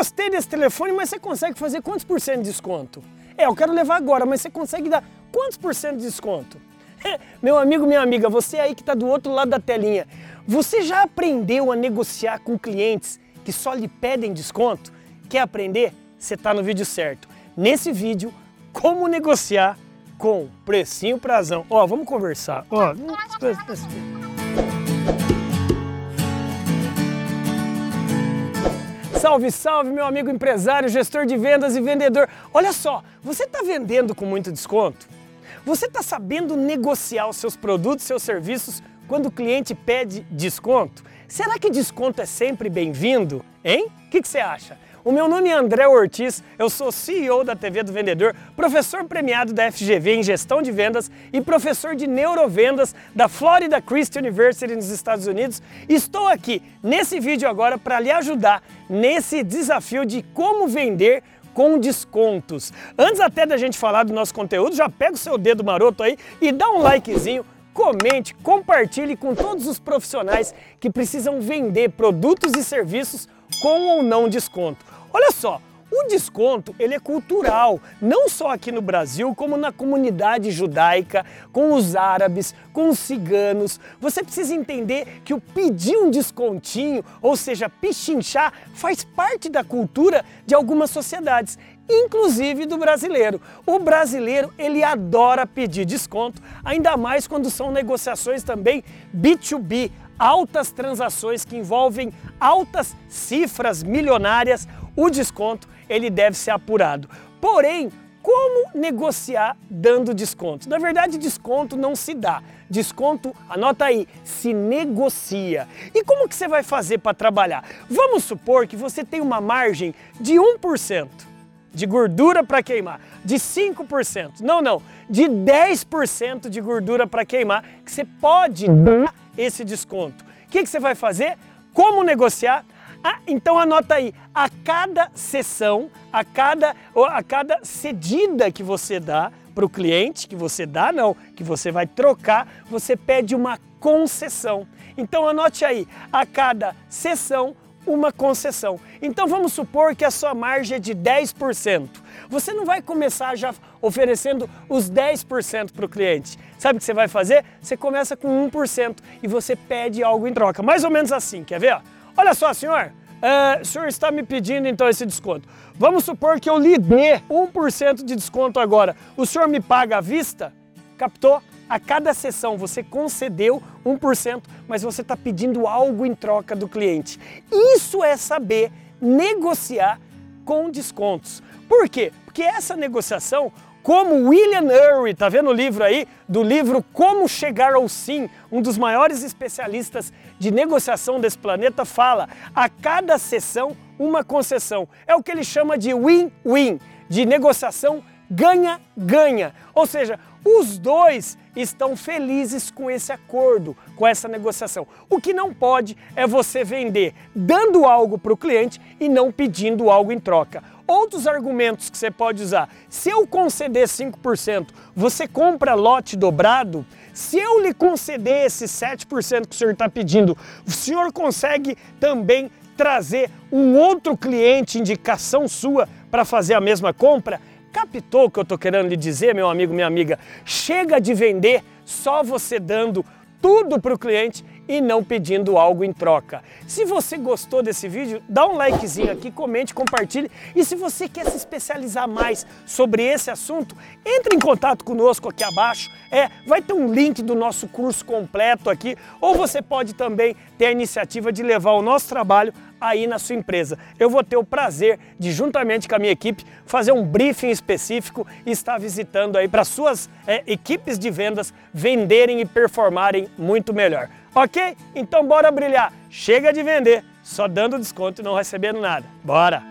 gostei desse telefone, mas você consegue fazer quantos por cento de desconto? É, eu quero levar agora, mas você consegue dar quantos por cento de desconto? Meu amigo, minha amiga, você aí que está do outro lado da telinha, você já aprendeu a negociar com clientes que só lhe pedem desconto? Quer aprender? Você está no vídeo certo. Nesse vídeo, como negociar com precinho prazão. Ó, vamos conversar. Ó, Salve, salve, meu amigo empresário, gestor de vendas e vendedor. Olha só, você está vendendo com muito desconto? Você está sabendo negociar os seus produtos, seus serviços quando o cliente pede desconto? Será que desconto é sempre bem-vindo? Hein? O que, que você acha? O meu nome é André Ortiz, eu sou CEO da TV do Vendedor, professor premiado da FGV em gestão de vendas e professor de neurovendas da Florida Christian University nos Estados Unidos. Estou aqui nesse vídeo agora para lhe ajudar nesse desafio de como vender com descontos. Antes até da gente falar do nosso conteúdo, já pega o seu dedo maroto aí e dá um likezinho comente, compartilhe com todos os profissionais que precisam vender produtos e serviços com ou não desconto. Olha só, o desconto ele é cultural, não só aqui no Brasil, como na comunidade judaica, com os árabes, com os ciganos. Você precisa entender que o pedir um descontinho, ou seja, pichinchar, faz parte da cultura de algumas sociedades, inclusive do brasileiro. O brasileiro ele adora pedir desconto, ainda mais quando são negociações também B2B, altas transações que envolvem altas cifras milionárias, o desconto ele deve ser apurado. Porém, como negociar dando desconto? Na verdade, desconto não se dá. Desconto, anota aí, se negocia. E como que você vai fazer para trabalhar? Vamos supor que você tem uma margem de 1% de gordura para queimar, de 5%, não, não, de 10% de gordura para queimar, que você pode dar esse desconto. O que, que você vai fazer? Como negociar? Ah, então anota aí, a cada sessão, a cada, a cada cedida que você dá para o cliente, que você dá não, que você vai trocar, você pede uma concessão. Então anote aí, a cada sessão uma concessão. Então vamos supor que a sua margem é de 10%. Você não vai começar já oferecendo os 10% para o cliente. Sabe o que você vai fazer? Você começa com 1% e você pede algo em troca. Mais ou menos assim, quer ver? Olha só, senhor, uh, o senhor está me pedindo então esse desconto. Vamos supor que eu lhe dê 1% de desconto agora. O senhor me paga à vista? Captou? A cada sessão você concedeu 1%, mas você está pedindo algo em troca do cliente. Isso é saber negociar com descontos. Por quê? Porque essa negociação, como William Ury, tá vendo o livro aí? Do livro Como Chegar ao Sim, um dos maiores especialistas de negociação desse planeta, fala: a cada sessão, uma concessão. É o que ele chama de win-win, de negociação ganha-ganha. Ou seja, os dois estão felizes com esse acordo, com essa negociação. O que não pode é você vender dando algo para o cliente e não pedindo algo em troca. Outros argumentos que você pode usar: se eu conceder 5%, você compra lote dobrado? Se eu lhe conceder esse 7% que o senhor está pedindo, o senhor consegue também trazer um outro cliente, indicação sua, para fazer a mesma compra? Captou o que eu estou querendo lhe dizer, meu amigo, minha amiga? Chega de vender só você dando tudo para o cliente e não pedindo algo em troca. Se você gostou desse vídeo, dá um likezinho aqui, comente, compartilhe. E se você quer se especializar mais sobre esse assunto, entre em contato conosco aqui abaixo. É, vai ter um link do nosso curso completo aqui, ou você pode também ter a iniciativa de levar o nosso trabalho aí na sua empresa. Eu vou ter o prazer de, juntamente com a minha equipe, fazer um briefing específico e estar visitando aí para suas é, equipes de vendas venderem e performarem muito melhor. Ok? Então bora brilhar. Chega de vender só dando desconto e não recebendo nada. Bora!